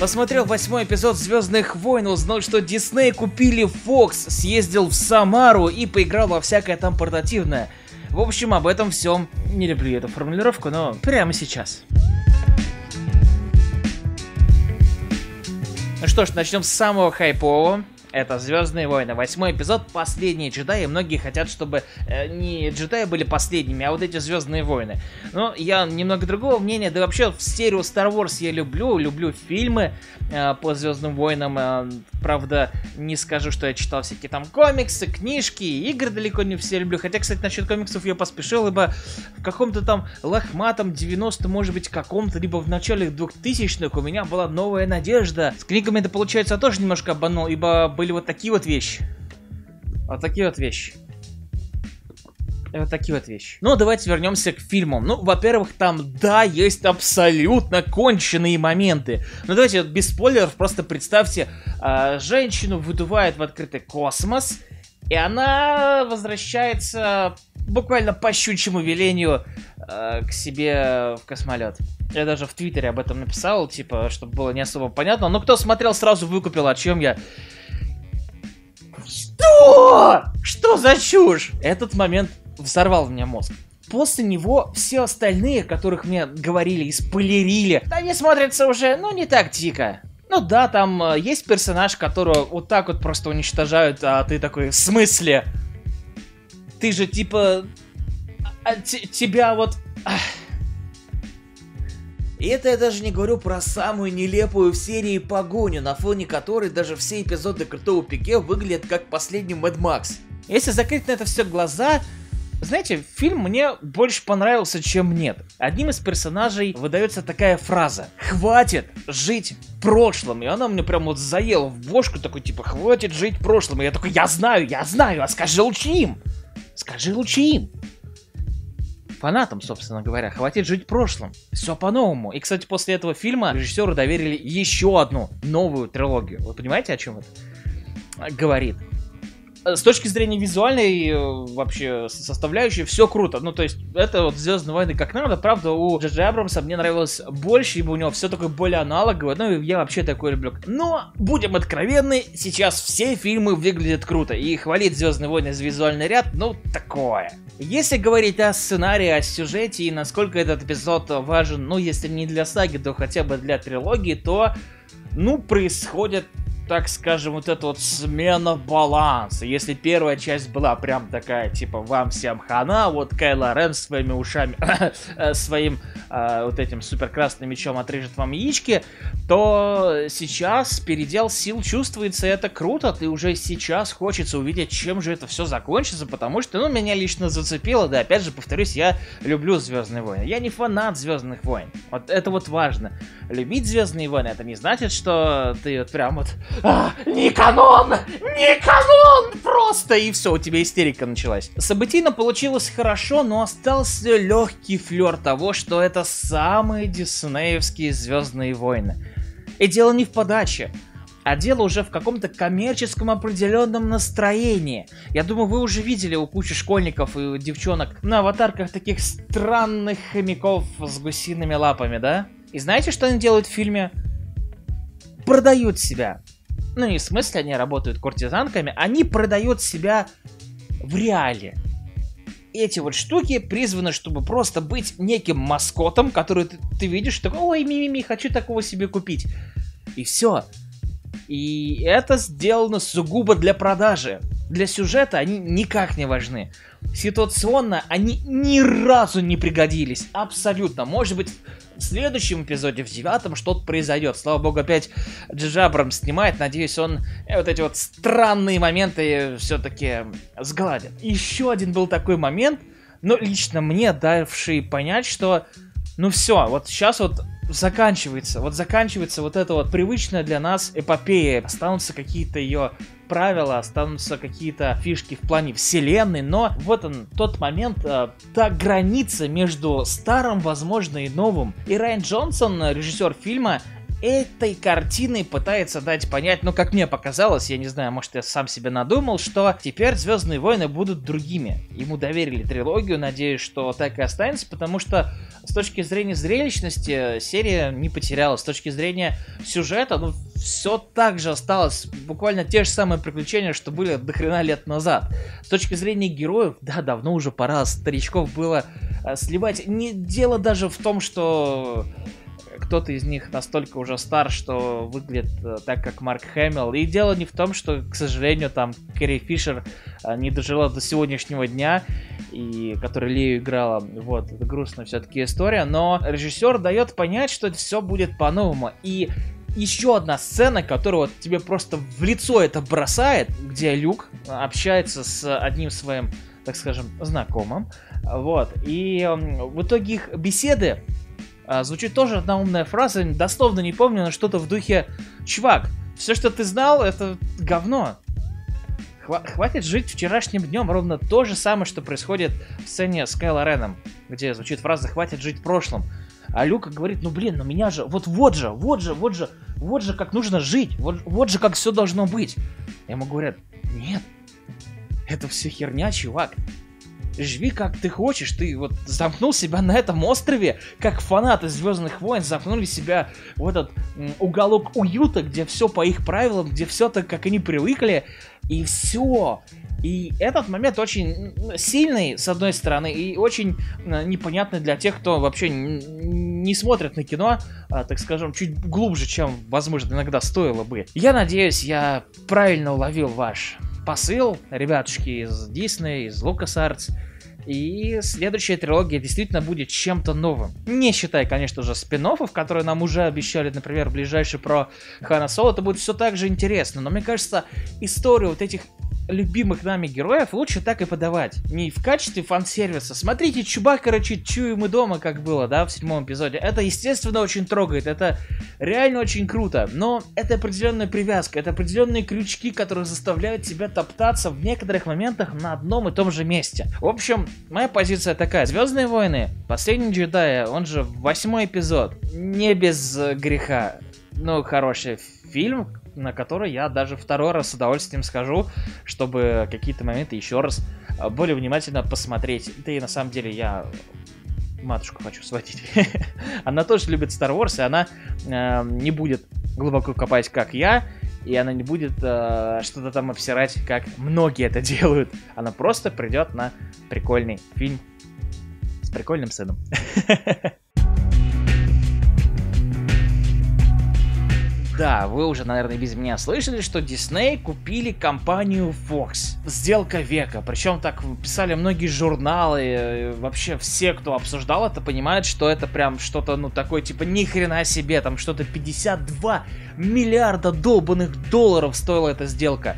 Посмотрел восьмой эпизод Звездных войн, узнал, что Дисней купили Fox, съездил в Самару и поиграл во всякое там портативное. В общем, об этом всем не люблю эту формулировку, но прямо сейчас. Ну что ж, начнем с самого хайпового. Это Звездные войны. Восьмой эпизод, последние джедаи. Многие хотят, чтобы э, не джедаи были последними, а вот эти Звездные войны. Но я немного другого мнения. Да вообще в серию Star Wars я люблю. Люблю фильмы э, по Звездным войнам. Э, правда, не скажу, что я читал всякие там комиксы, книжки, игры далеко не все люблю. Хотя, кстати, насчет комиксов я поспешил, ибо в каком-то там лохматом 90 может быть, каком-то, либо в начале 2000-х у меня была новая надежда. С книгами это, получается, тоже немножко обманул, ибо были вот такие вот вещи. Вот такие вот вещи. И вот такие вот вещи. Ну, давайте вернемся к фильмам. Ну, во-первых, там, да, есть абсолютно конченые моменты. Ну, давайте без спойлеров просто представьте, э, женщину выдувает в открытый космос, и она возвращается буквально по щучьему велению э, к себе в космолет. Я даже в Твиттере об этом написал, типа, чтобы было не особо понятно. Но кто смотрел, сразу выкупил, о чем я. Что? Что за чушь? Этот момент взорвал мне мозг. После него все остальные, которых мне говорили и они смотрятся уже, ну, не так дико. Ну да, там э, есть персонаж, которого вот так вот просто уничтожают, а ты такой, в смысле? Ты же типа... А, тебя вот... Ах. И это я даже не говорю про самую нелепую в серии погоню, на фоне которой даже все эпизоды Крутого Пике выглядят как последний Mad Max. Если закрыть на это все глаза, знаете, фильм мне больше понравился, чем нет. Одним из персонажей выдается такая фраза «Хватит жить прошлым!» И она мне прям вот заела в бошку, такой типа «Хватит жить прошлым!» И я такой «Я знаю, я знаю, а скажи лучше им!» Скажи лучше им! Фанатам, собственно говоря. Хватит жить прошлым. Все по-новому. И, кстати, после этого фильма режиссеру доверили еще одну новую трилогию. Вы понимаете, о чем это говорит? Э, с точки зрения визуальной э, вообще составляющей все круто. Ну, то есть, это вот Звездные войны как надо. Правда, у Джеджи Абрамса мне нравилось больше, ибо у него все такое более аналоговое. Ну, я вообще такое люблю. Но, будем откровенны, сейчас все фильмы выглядят круто. И хвалить Звездные войны за визуальный ряд, ну, такое. Если говорить о сценарии, о сюжете и насколько этот эпизод важен, ну, если не для саги, то хотя бы для трилогии, то, ну, происходит так скажем, вот эта вот смена баланса. Если первая часть была прям такая, типа, вам всем хана, вот Кайло Рен своими ушами, э, своим э, вот этим супер красным мечом отрежет вам яички, то сейчас передел сил чувствуется, и это круто, ты уже сейчас хочется увидеть, чем же это все закончится, потому что, ну, меня лично зацепило, да, опять же, повторюсь, я люблю Звездные войны. Я не фанат Звездных войн. Вот это вот важно. Любить Звездные войны, это не значит, что ты вот прям вот а, не канон! Не канон! Просто! И все, у тебя истерика началась. Событийно получилось хорошо, но остался легкий флер того, что это самые диснеевские Звездные войны. И дело не в подаче а дело уже в каком-то коммерческом определенном настроении. Я думаю, вы уже видели у кучи школьников и девчонок на аватарках таких странных хомяков с гусиными лапами, да? И знаете, что они делают в фильме? Продают себя ну не в смысле они работают куртизанками, они продают себя в реале. Эти вот штуки призваны, чтобы просто быть неким маскотом, который ты, ты видишь, такой, ой, ми-ми-ми, хочу такого себе купить. И все. И это сделано сугубо для продажи. Для сюжета они никак не важны. Ситуационно они ни разу не пригодились. Абсолютно. Может быть, в следующем эпизоде, в девятом, что-то произойдет. Слава богу, опять Джиджабрам снимает. Надеюсь, он э, вот эти вот странные моменты все-таки сгладит. Еще один был такой момент, но лично мне давший понять, что ну все, вот сейчас вот заканчивается, вот заканчивается вот эта вот привычная для нас эпопея. Останутся какие-то ее правила, останутся какие-то фишки в плане вселенной, но вот он, тот момент, э, та граница между старым, возможно, и новым. И Райан Джонсон, режиссер фильма, этой картиной пытается дать понять, ну, как мне показалось, я не знаю, может, я сам себе надумал, что теперь Звездные войны будут другими. Ему доверили трилогию, надеюсь, что так и останется, потому что с точки зрения зрелищности серия не потерялась. С точки зрения сюжета, ну, все так же осталось. Буквально те же самые приключения, что были до хрена лет назад. С точки зрения героев, да, давно уже пора старичков было э, сливать. Не дело даже в том, что кто-то из них настолько уже стар, что выглядит э, так, как Марк Хэмилл. И дело не в том, что, к сожалению, там Кэрри Фишер э, не дожила до сегодняшнего дня, и который Лею играла. Вот, это грустная все-таки история, но режиссер дает понять, что все будет по-новому. И еще одна сцена, которая вот тебе просто в лицо это бросает, где Люк общается с одним своим, так скажем, знакомым. Вот. И в итоге их беседы звучит тоже одна умная фраза, дословно не помню, но что-то в духе «Чувак, все, что ты знал, это говно. Хва- хватит жить вчерашним днем». Ровно то же самое, что происходит в сцене с Кайло Реном, где звучит фраза «Хватит жить прошлым». А Люка говорит, ну блин, ну меня же, вот вот же, вот же, вот же, вот же как нужно жить, вот, вот же как все должно быть. Ему говорят, нет, это все херня, чувак живи как ты хочешь, ты вот замкнул себя на этом острове, как фанаты Звездных войн замкнули себя в этот уголок уюта, где все по их правилам, где все так, как они привыкли, и все. И этот момент очень сильный, с одной стороны, и очень непонятный для тех, кто вообще не смотрит на кино, а, так скажем, чуть глубже, чем, возможно, иногда стоило бы. Я надеюсь, я правильно уловил ваш посыл, ребятушки из Disney, из LucasArts. И следующая трилогия действительно будет чем-то новым. Не считая, конечно же, спин которые нам уже обещали, например, ближайший про Хана Соло, это будет все так же интересно. Но мне кажется, историю вот этих любимых нами героев лучше так и подавать. Не в качестве фан-сервиса. Смотрите, Чубака рычит, чуем мы дома, как было, да, в седьмом эпизоде. Это, естественно, очень трогает, это реально очень круто. Но это определенная привязка, это определенные крючки, которые заставляют тебя топтаться в некоторых моментах на одном и том же месте. В общем, моя позиция такая. Звездные войны, последний джедай, он же восьмой эпизод. Не без греха. Ну, хороший фильм, на который я даже второй раз с удовольствием схожу, чтобы какие-то моменты еще раз а, более внимательно посмотреть. Да и на самом деле я матушку хочу сводить. она тоже любит Star Wars, и она э, не будет глубоко копать, как я, и она не будет э, что-то там обсирать, как многие это делают. Она просто придет на прикольный фильм с прикольным сыном. Да, вы уже, наверное, без меня слышали, что Disney купили компанию Fox. Сделка века. Причем так писали многие журналы. Э, вообще все, кто обсуждал это, понимают, что это прям что-то, ну, такое, типа, ни хрена себе. Там что-то 52 миллиарда долбанных долларов стоила эта сделка.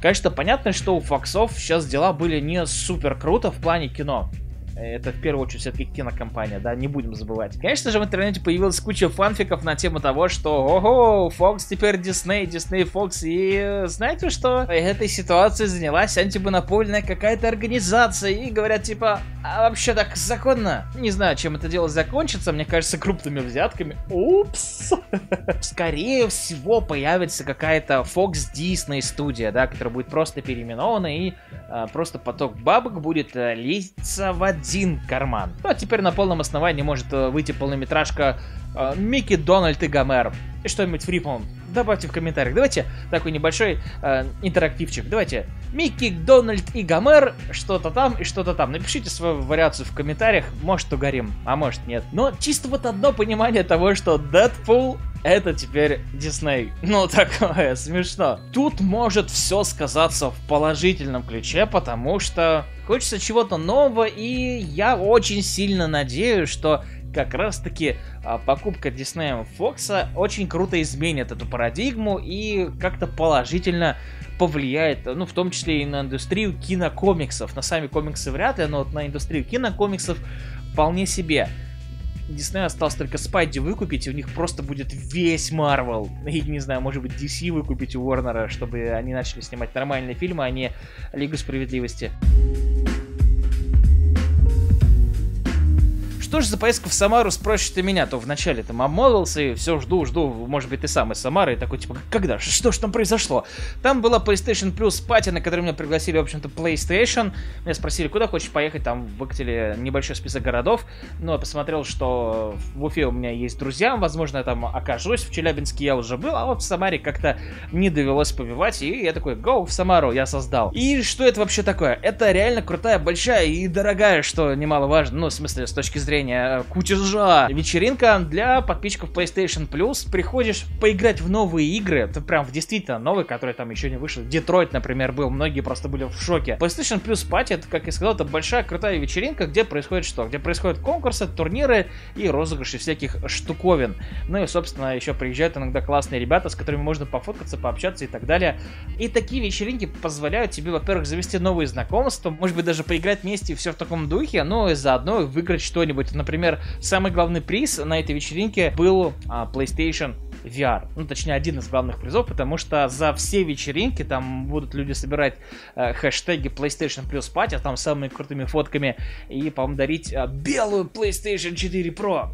Конечно, понятно, что у Фоксов сейчас дела были не супер круто в плане кино. Это в первую очередь все-таки кинокомпания, да, не будем забывать. Конечно же, в интернете появилась куча фанфиков на тему того, что ого, Fox теперь Disney, Disney Fox. И знаете что? Этой ситуацией занялась антимонопольная какая-то организация. И говорят, типа, а вообще так законно? Не знаю, чем это дело закончится. Мне кажется, крупными взятками. Упс. Скорее всего, появится какая-то Fox Disney студия, да, которая будет просто переименована и а, просто поток бабок будет а, литься в один карман. Ну а теперь на полном основании может э, выйти полнометражка э, Микки, Дональд и Гомер. И что-нибудь фрипом. Добавьте в комментариях. Давайте такой небольшой э, интерактивчик. Давайте Микки, Дональд и Гомер, что-то там и что-то там. Напишите свою вариацию в комментариях. Может угорим, а может нет. Но чисто вот одно понимание того, что Дэдпул это теперь Дисней. Ну, такое смешно. Тут может все сказаться в положительном ключе, потому что хочется чего-то нового, и я очень сильно надеюсь, что как раз-таки а, покупка Диснеем Фокса очень круто изменит эту парадигму и как-то положительно повлияет, ну, в том числе и на индустрию кинокомиксов. На сами комиксы вряд ли, но вот на индустрию кинокомиксов вполне себе. Дисней осталось только Спайди выкупить, и у них просто будет весь Марвел. И, не знаю, может быть, DC выкупить у Warner, чтобы они начали снимать нормальные фильмы, а не Лигу Справедливости. Что же за поездка в Самару спросишь ты меня? То вначале там обмолвился и все жду, жду, может быть, ты сам из Самары, и такой, типа, когда? Что ж там произошло? Там была PlayStation Plus пати, на которой меня пригласили, в общем-то, PlayStation. Меня спросили, куда хочешь поехать, там выкатили небольшой список городов. Ну, я посмотрел, что в Уфе у меня есть друзья, возможно, я там окажусь. В Челябинске я уже был, а вот в Самаре как-то не довелось побивать, и я такой, go в Самару, я создал. И что это вообще такое? Это реально крутая, большая и дорогая, что немаловажно, ну, в смысле, с точки зрения э, кутежа. Вечеринка для подписчиков PlayStation Plus. Приходишь поиграть в новые игры, это прям действительно новые, которые там еще не вышли. Детройт, например, был, многие просто были в шоке. PlayStation Plus Party, это, как я сказал, это большая крутая вечеринка, где происходит что? Где происходят конкурсы, турниры и розыгрыши всяких штуковин. Ну и, собственно, еще приезжают иногда классные ребята, с которыми можно пофоткаться, пообщаться и так далее. И такие вечеринки позволяют тебе, во-первых, завести новые знакомства, может быть, даже поиграть вместе, все в таком духе, но и заодно выиграть что-нибудь. Например, самый главный приз на этой вечеринке был а, PlayStation VR. Ну, точнее, один из главных призов, потому что за все вечеринки там будут люди собирать э, хэштеги PlayStation Plus Party, там самыми крутыми фотками, и, по-моему, дарить э, белую PlayStation 4 Pro.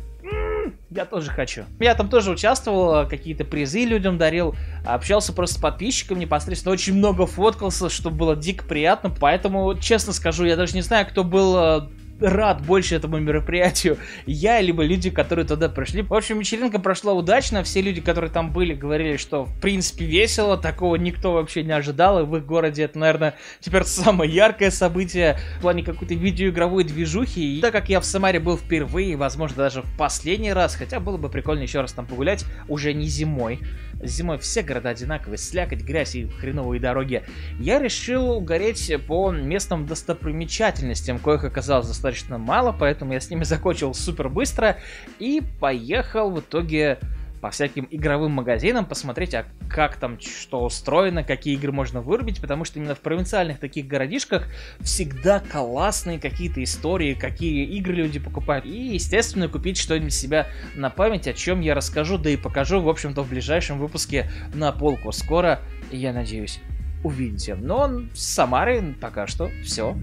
Я тоже хочу. Я там тоже участвовал, какие-то призы людям дарил, общался просто с подписчиками непосредственно, очень много фоткался, что было дико приятно, поэтому, честно скажу, я даже не знаю, кто был э, рад больше этому мероприятию. Я, либо люди, которые туда пришли. В общем, вечеринка прошла удачно. Все люди, которые там были, говорили, что в принципе весело. Такого никто вообще не ожидал. И в их городе это, наверное, теперь самое яркое событие в плане какой-то видеоигровой движухи. И так как я в Самаре был впервые, возможно, даже в последний раз, хотя было бы прикольно еще раз там погулять, уже не зимой. Зимой все города одинаковые, слякоть, грязь и хреновые дороги. Я решил угореть по местным достопримечательностям, коих оказалось достаточно мало, поэтому я с ними закончил супер быстро и поехал в итоге по всяким игровым магазинам, посмотреть, а как там что устроено, какие игры можно вырубить, потому что именно в провинциальных таких городишках всегда классные какие-то истории, какие игры люди покупают. И, естественно, купить что-нибудь себя на память, о чем я расскажу, да и покажу, в общем-то, в ближайшем выпуске на полку. Скоро, я надеюсь, увидите. Но с Самары пока что все.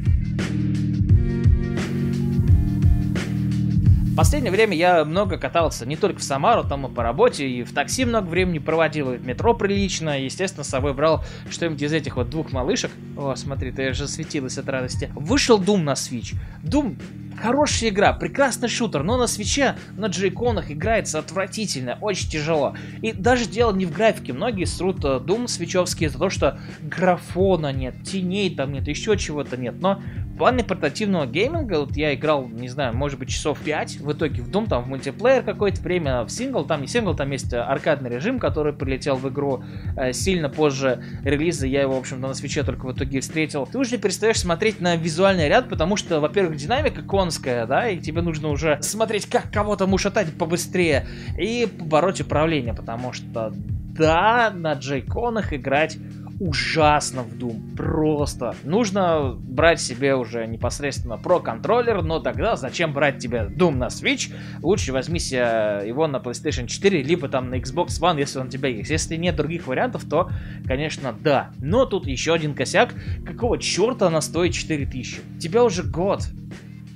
Последнее время я много катался не только в Самару, там и по работе, и в такси много времени проводил, и в метро прилично, естественно, с собой брал что-нибудь из этих вот двух малышек. О, смотри, ты же светилась от радости. Вышел Doom на Switch. Doom Хорошая игра, прекрасный шутер, но на свече, на джейконах играется отвратительно, очень тяжело. И даже дело не в графике, многие срут э, Doom свечевские за то, что графона нет, теней там нет, еще чего-то нет. Но в плане портативного гейминга, вот я играл, не знаю, может быть часов 5, в итоге в Doom, там в мультиплеер какое-то время, в сингл, там не сингл, там есть аркадный режим, который прилетел в игру э, сильно позже релиза, я его, в общем-то, на свече только в итоге встретил. Ты уже не перестаешь смотреть на визуальный ряд, потому что, во-первых, динамика, японская, да, и тебе нужно уже смотреть, как кого-то мушатать побыстрее и побороть управление, потому что, да, на джейконах играть ужасно в Doom. Просто. Нужно брать себе уже непосредственно Pro контроллер, но тогда зачем брать тебе Doom на Switch? Лучше возьми себе его на PlayStation 4, либо там на Xbox One, если он у тебя есть. Если нет других вариантов, то, конечно, да. Но тут еще один косяк. Какого черта она стоит 4000? Тебя уже год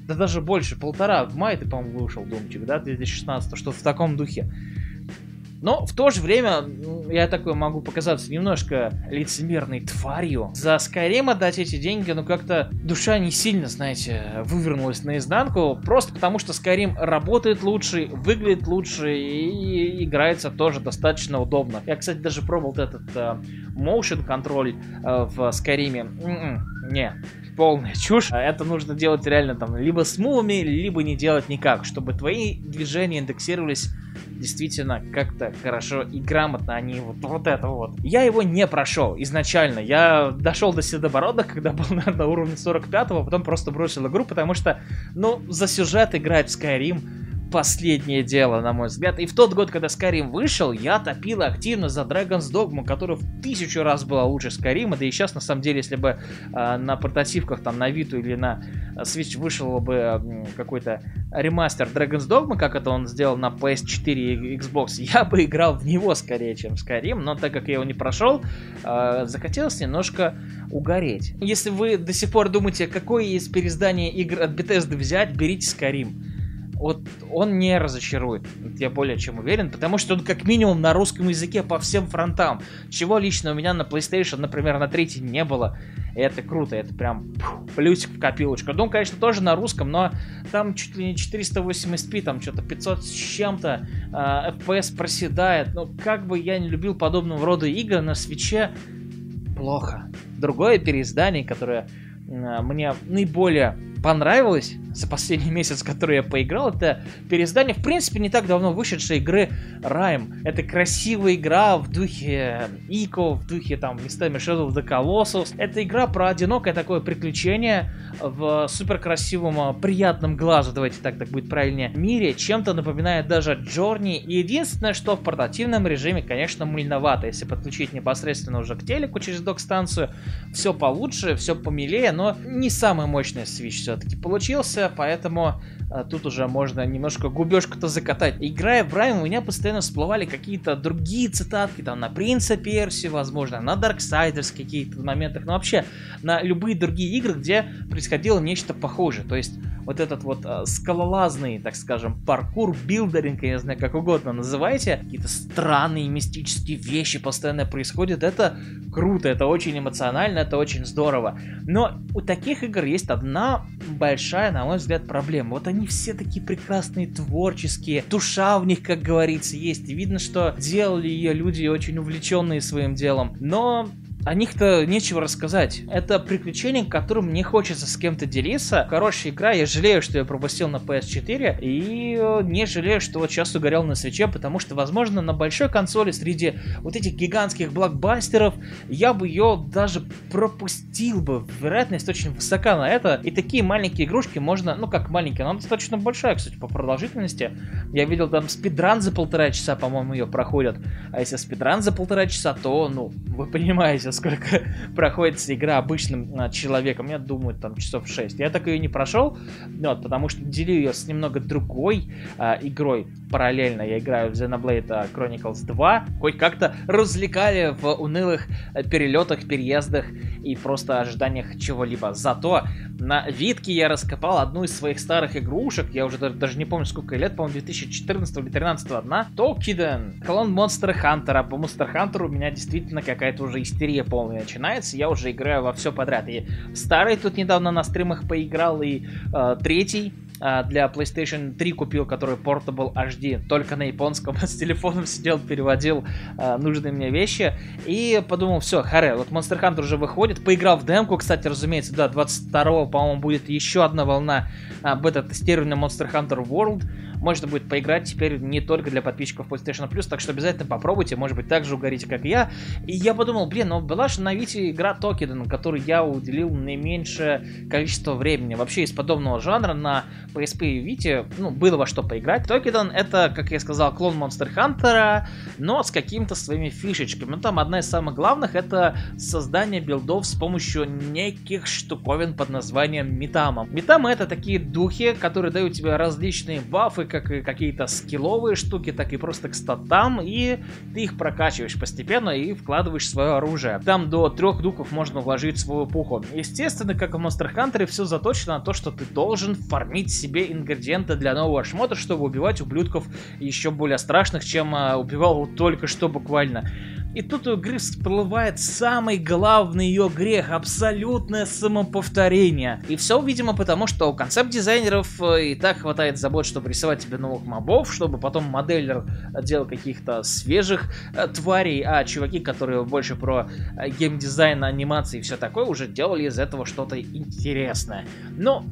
да даже больше, полтора. В мае ты, по-моему, вышел Думчик, да, 2016, что в таком духе. Но в то же время ну, я такой могу показаться немножко лицемерной тварью. За Skyrim отдать эти деньги, ну как-то душа не сильно, знаете, вывернулась наизнанку. Просто потому что Skyrim работает лучше, выглядит лучше и играется тоже достаточно удобно. Я, кстати, даже пробовал этот uh, motion контроль uh, в Skyrim. М-м, не, полная чушь. Это нужно делать реально там либо с мувами, либо не делать никак, чтобы твои движения индексировались действительно как-то хорошо и грамотно, не вот, вот это вот. Я его не прошел изначально. Я дошел до Седоборода, когда был, наверное, на уровне 45-го, потом просто бросил игру, потому что, ну, за сюжет играть в Skyrim последнее дело, на мой взгляд. И в тот год, когда Skyrim вышел, я топил активно за Dragon's Dogma, которая в тысячу раз была лучше Skyrim. Да и сейчас, на самом деле, если бы э, на портативках, там, на Vita или на Switch вышел бы э, какой-то ремастер Dragon's Dogma, как это он сделал на PS4 и Xbox, я бы играл в него скорее, чем в Skyrim. Но так как я его не прошел, э, захотелось немножко угореть. Если вы до сих пор думаете, какое из переиздания игр от Bethesda взять, берите Skyrim вот он не разочарует. Я более чем уверен, потому что он как минимум на русском языке по всем фронтам. Чего лично у меня на PlayStation, например, на третьей не было. И это круто, это прям плюсик в копилочку. Ну, конечно, тоже на русском, но там чуть ли не 480p, там что-то 500 с чем-то, э, FPS проседает. Ну, как бы я не любил подобного рода игры на свече, плохо. Другое переиздание, которое э, мне наиболее понравилось за последний месяц, который я поиграл, это переиздание, в принципе, не так давно вышедшей игры Rime. Это красивая игра в духе Ико, в духе там местами Shadow of the Colossus. Это игра про одинокое такое приключение в супер красивом, приятном глазу, давайте так, так будет правильнее, мире. Чем-то напоминает даже Джорни. И единственное, что в портативном режиме, конечно, мыльновато. Если подключить непосредственно уже к телеку через док-станцию, все получше, все помилее, но не самая мощная Switch все-таки получился, поэтому а, тут уже можно немножко губежку-то закатать. Играя в Rime, у меня постоянно всплывали какие-то другие цитатки, там, на Принца Персии, возможно, на Darksiders какие-то моментах, но вообще на любые другие игры, где происходило нечто похожее. То есть вот этот вот э, скалолазный, так скажем, паркур, buildering, я не знаю, как угодно называйте, какие-то странные мистические вещи постоянно происходят, это круто, это очень эмоционально, это очень здорово. Но у таких игр есть одна большая, на мой взгляд, проблема. Вот они все такие прекрасные, творческие, душа в них, как говорится, есть. И видно, что делали ее люди очень увлеченные своим делом. Но о них-то нечего рассказать. Это приключение, которым мне хочется с кем-то делиться. Хорошая игра, я жалею, что я пропустил на PS4, и э, не жалею, что вот сейчас угорел на свече, потому что, возможно, на большой консоли среди вот этих гигантских блокбастеров я бы ее даже пропустил бы. Вероятность очень высока на это. И такие маленькие игрушки можно, ну как маленькие, но она достаточно большая, кстати, по продолжительности. Я видел там спидран за полтора часа, по-моему, ее проходят. А если спидран за полтора часа, то, ну, вы понимаете, помните, сколько проходит игра обычным а, человеком. Я думаю, там часов 6. Я так ее не прошел, вот, потому что делю ее с немного другой а, игрой параллельно. Я играю в Xenoblade Chronicles 2. Хоть как-то развлекали в унылых э, перелетах, переездах и просто ожиданиях чего-либо. Зато на Витке я раскопал одну из своих старых игрушек. Я уже даже не помню, сколько лет, по-моему, 2014 или 2013 одна. Токиден. Клон Monster Hunter. А по Monster Hunter у меня действительно какая-то уже истерия полная начинается. Я уже играю во все подряд. И старый тут недавно на стримах поиграл, и э, третий а, для PlayStation 3 купил, который Portable HD, только на японском, с телефоном сидел, переводил а, нужные мне вещи, и подумал, все, харе, вот Monster Hunter уже выходит, поиграл в демку, кстати, разумеется, да, 22 по-моему, будет еще одна волна а, бета-тестирования Monster Hunter World, можно будет поиграть теперь не только для подписчиков PlayStation Plus, так что обязательно попробуйте, может быть, так же угорите, как я. И я подумал, блин, ну была же на Вите игра Токиден, которой я уделил наименьшее количество времени. Вообще из подобного жанра на PSP и Vita, ну, было во что поиграть. Токиден это, как я сказал, клон Monster Hunter, но с какими-то своими фишечками. Ну, там одна из самых главных это создание билдов с помощью неких штуковин под названием Митама. Митамы это такие духи, которые дают тебе различные бафы, как какие-то скилловые штуки, так и просто к статам, и ты их прокачиваешь постепенно и вкладываешь свое оружие. Там до трех духов можно вложить свою пуху. Естественно, как в Monster Hunter, все заточено на то, что ты должен фармить себе ингредиенты для нового шмота, чтобы убивать ублюдков еще более страшных, чем а, убивал только что буквально. И тут у игры всплывает самый главный ее грех, абсолютное самоповторение. И все, видимо, потому что у концепт-дизайнеров э, и так хватает забот, чтобы рисовать тебе новых мобов, чтобы потом моделлер делал каких-то свежих э, тварей, а чуваки, которые больше про э, геймдизайн, анимации и все такое, уже делали из этого что-то интересное. Но,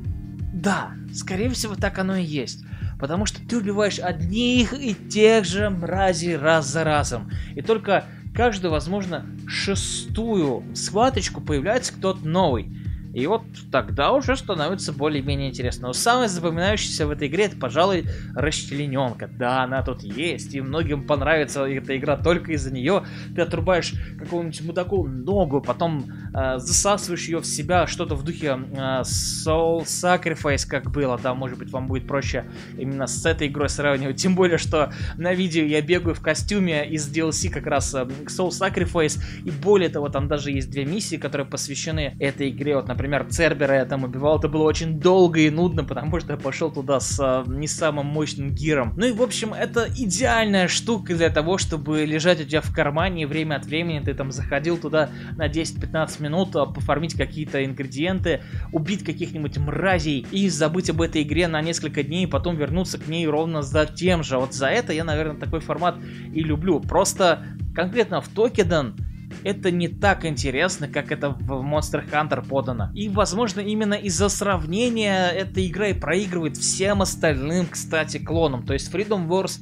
да, скорее всего, так оно и есть потому что ты убиваешь одних и тех же мразей раз за разом. И только каждую, возможно, шестую схваточку появляется кто-то новый. И вот тогда уже становится более-менее интересно. Но самое запоминающееся в этой игре, это, пожалуй, расчлененка. Да, она тут есть, и многим понравится эта игра только из-за нее. Ты отрубаешь какому-нибудь мудаку ногу, потом э, засасываешь ее в себя, что-то в духе э, Soul Sacrifice, как было. Да, может быть, вам будет проще именно с этой игрой сравнивать. Тем более, что на видео я бегаю в костюме из DLC как раз э, Soul Sacrifice. И более того, там даже есть две миссии, которые посвящены этой игре. Вот, например, например, Цербера я там убивал, это было очень долго и нудно, потому что я пошел туда с а, не самым мощным гиром. Ну и, в общем, это идеальная штука для того, чтобы лежать у тебя в кармане, и время от времени ты там заходил туда на 10-15 минут, а, пофармить какие-то ингредиенты, убить каких-нибудь мразей и забыть об этой игре на несколько дней, и потом вернуться к ней ровно за тем же. Вот за это я, наверное, такой формат и люблю. Просто конкретно в Токидан это не так интересно, как это в Monster Hunter подано. И, возможно, именно из-за сравнения эта игра и проигрывает всем остальным, кстати, клонам. То есть Freedom Wars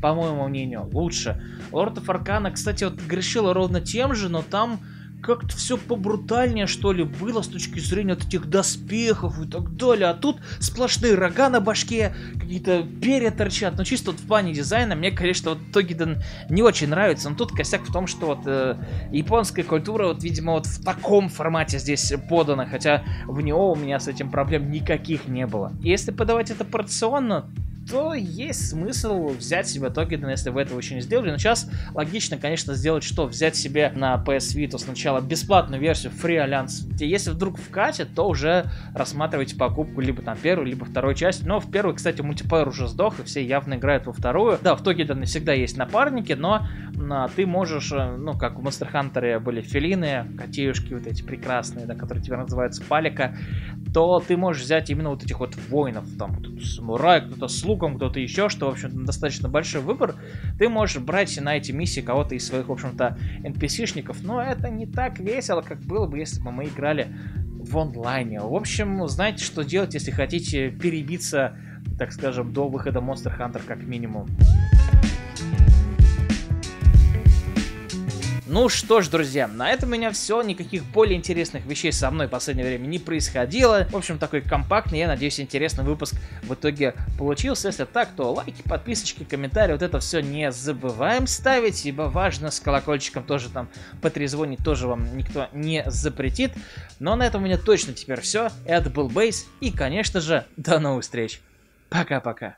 по моему мнению, лучше. Lord of Arcana, кстати, вот грешила ровно тем же, но там как-то все побрутальнее, что ли, было с точки зрения вот этих доспехов и так далее. А тут сплошные рога на башке, какие-то перья торчат. Но чисто вот в плане дизайна мне, конечно, вот Тогиден не очень нравится. Но тут косяк в том, что вот э, японская культура, вот, видимо, вот в таком формате здесь подана. Хотя в него у меня с этим проблем никаких не было. Если подавать это порционно, то есть смысл взять себе токен, если вы этого еще не сделали. Но сейчас логично, конечно, сделать что? Взять себе на PS Vita сначала бесплатную версию Free Alliance. Если вдруг вкатит, то уже рассматривайте покупку либо там первую, либо второй части. Но в первую, кстати, мультиплеер уже сдох, и все явно играют во вторую. Да, в Токидан всегда есть напарники, но а, ты можешь, э, ну, как в Monster Hunter были филины, котеюшки вот эти прекрасные, да, которые теперь называются палика, то ты можешь взять именно вот этих вот воинов, там, кто-то самурай, кто-то слуг, луком, кто-то еще, что, в общем-то, достаточно большой выбор, ты можешь брать на эти миссии кого-то из своих, в общем-то, NPC-шников, но это не так весело, как было бы, если бы мы играли в онлайне. В общем, знаете, что делать, если хотите перебиться, так скажем, до выхода Monster Hunter как минимум. Ну что ж, друзья, на этом у меня все. Никаких более интересных вещей со мной в последнее время не происходило. В общем, такой компактный, я надеюсь, интересный выпуск в итоге получился. Если так, то лайки, подписочки, комментарии, вот это все не забываем ставить, ибо важно с колокольчиком тоже там потрезвонить, тоже вам никто не запретит. Но на этом у меня точно теперь все. Это был Бейс, и, конечно же, до новых встреч. Пока-пока.